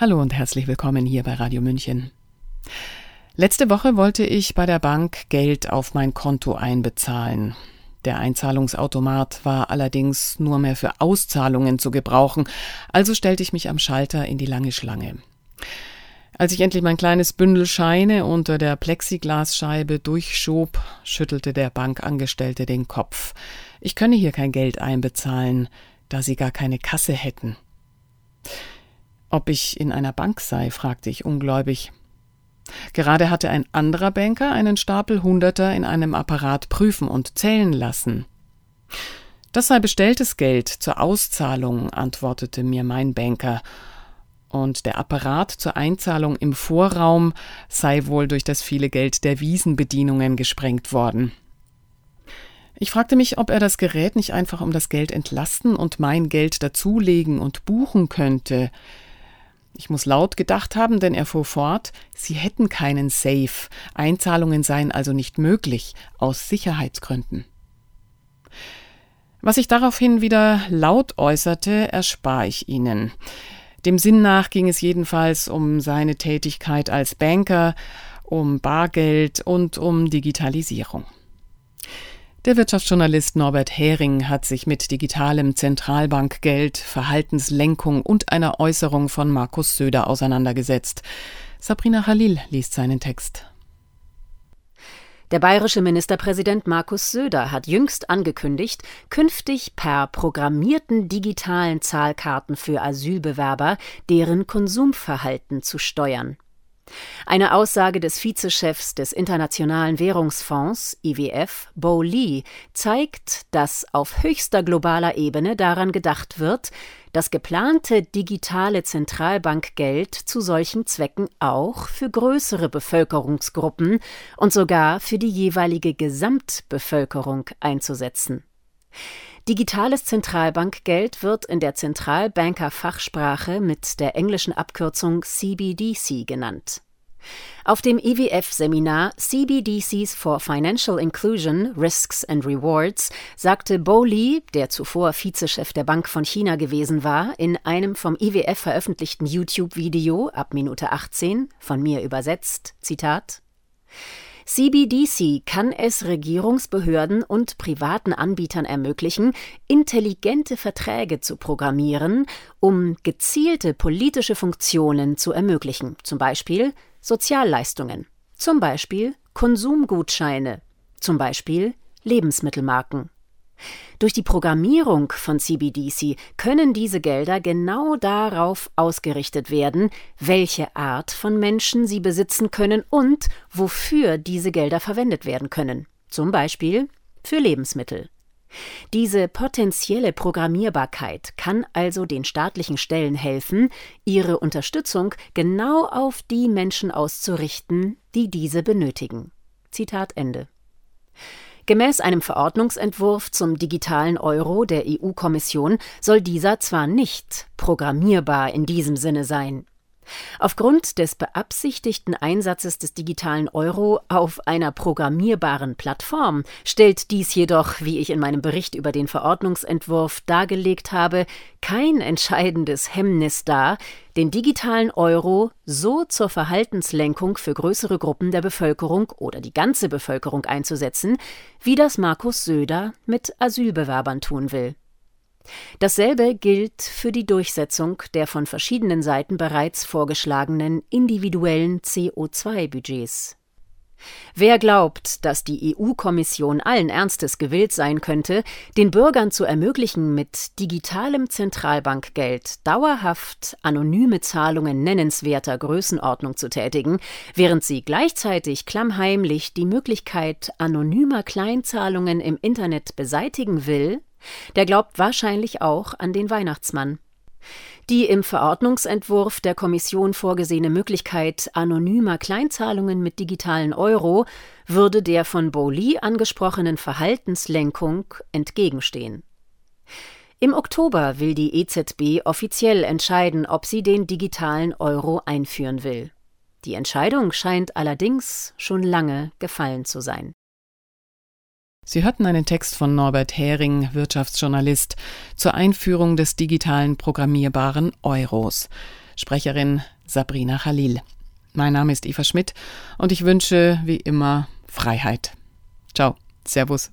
Hallo und herzlich willkommen hier bei Radio München. Letzte Woche wollte ich bei der Bank Geld auf mein Konto einbezahlen. Der Einzahlungsautomat war allerdings nur mehr für Auszahlungen zu gebrauchen, also stellte ich mich am Schalter in die lange Schlange. Als ich endlich mein kleines Bündel Scheine unter der Plexiglasscheibe durchschob, schüttelte der Bankangestellte den Kopf. Ich könne hier kein Geld einbezahlen, da sie gar keine Kasse hätten. Ob ich in einer Bank sei, fragte ich ungläubig. Gerade hatte ein anderer Banker einen Stapel Hunderter in einem Apparat prüfen und zählen lassen. Das sei bestelltes Geld zur Auszahlung, antwortete mir mein Banker, und der Apparat zur Einzahlung im Vorraum sei wohl durch das viele Geld der Wiesenbedienungen gesprengt worden. Ich fragte mich, ob er das Gerät nicht einfach um das Geld entlasten und mein Geld dazulegen und buchen könnte. Ich muss laut gedacht haben, denn er fuhr fort, Sie hätten keinen Safe, Einzahlungen seien also nicht möglich, aus Sicherheitsgründen. Was ich daraufhin wieder laut äußerte, erspare ich Ihnen. Dem Sinn nach ging es jedenfalls um seine Tätigkeit als Banker, um Bargeld und um Digitalisierung. Der Wirtschaftsjournalist Norbert Hering hat sich mit digitalem Zentralbankgeld, Verhaltenslenkung und einer Äußerung von Markus Söder auseinandergesetzt. Sabrina Khalil liest seinen Text. Der bayerische Ministerpräsident Markus Söder hat jüngst angekündigt, künftig per programmierten digitalen Zahlkarten für Asylbewerber deren Konsumverhalten zu steuern. Eine Aussage des Vizechefs des Internationalen Währungsfonds IWF, Bo Lee, zeigt, dass auf höchster globaler Ebene daran gedacht wird, das geplante digitale Zentralbankgeld zu solchen Zwecken auch für größere Bevölkerungsgruppen und sogar für die jeweilige Gesamtbevölkerung einzusetzen. Digitales Zentralbankgeld wird in der Zentralbanker-Fachsprache mit der englischen Abkürzung CBDC genannt. Auf dem IWF-Seminar CBDCs for Financial Inclusion, Risks and Rewards sagte Bo Li, der zuvor Vizechef der Bank von China gewesen war, in einem vom IWF veröffentlichten YouTube-Video ab Minute 18, von mir übersetzt, Zitat, CBDC kann es Regierungsbehörden und privaten Anbietern ermöglichen, intelligente Verträge zu programmieren, um gezielte politische Funktionen zu ermöglichen, zum Beispiel Sozialleistungen, zum Beispiel Konsumgutscheine, zum Beispiel Lebensmittelmarken. Durch die Programmierung von CBDC können diese Gelder genau darauf ausgerichtet werden, welche Art von Menschen sie besitzen können und wofür diese Gelder verwendet werden können, zum Beispiel für Lebensmittel. Diese potenzielle Programmierbarkeit kann also den staatlichen Stellen helfen, ihre Unterstützung genau auf die Menschen auszurichten, die diese benötigen. Zitat Ende. Gemäß einem Verordnungsentwurf zum digitalen Euro der EU-Kommission soll dieser zwar nicht programmierbar in diesem Sinne sein. Aufgrund des beabsichtigten Einsatzes des digitalen Euro auf einer programmierbaren Plattform stellt dies jedoch, wie ich in meinem Bericht über den Verordnungsentwurf dargelegt habe, kein entscheidendes Hemmnis dar, den digitalen Euro so zur Verhaltenslenkung für größere Gruppen der Bevölkerung oder die ganze Bevölkerung einzusetzen, wie das Markus Söder mit Asylbewerbern tun will. Dasselbe gilt für die Durchsetzung der von verschiedenen Seiten bereits vorgeschlagenen individuellen CO2-Budgets. Wer glaubt, dass die EU-Kommission allen Ernstes gewillt sein könnte, den Bürgern zu ermöglichen, mit digitalem Zentralbankgeld dauerhaft anonyme Zahlungen nennenswerter Größenordnung zu tätigen, während sie gleichzeitig klammheimlich die Möglichkeit anonymer Kleinzahlungen im Internet beseitigen will, der glaubt wahrscheinlich auch an den Weihnachtsmann. Die im Verordnungsentwurf der Kommission vorgesehene Möglichkeit anonymer Kleinzahlungen mit digitalen Euro würde der von Bowley angesprochenen Verhaltenslenkung entgegenstehen. Im Oktober will die EZB offiziell entscheiden, ob sie den digitalen Euro einführen will. Die Entscheidung scheint allerdings schon lange gefallen zu sein. Sie hörten einen Text von Norbert Hering, Wirtschaftsjournalist, zur Einführung des digitalen programmierbaren Euros. Sprecherin Sabrina Khalil. Mein Name ist Eva Schmidt und ich wünsche wie immer Freiheit. Ciao, Servus.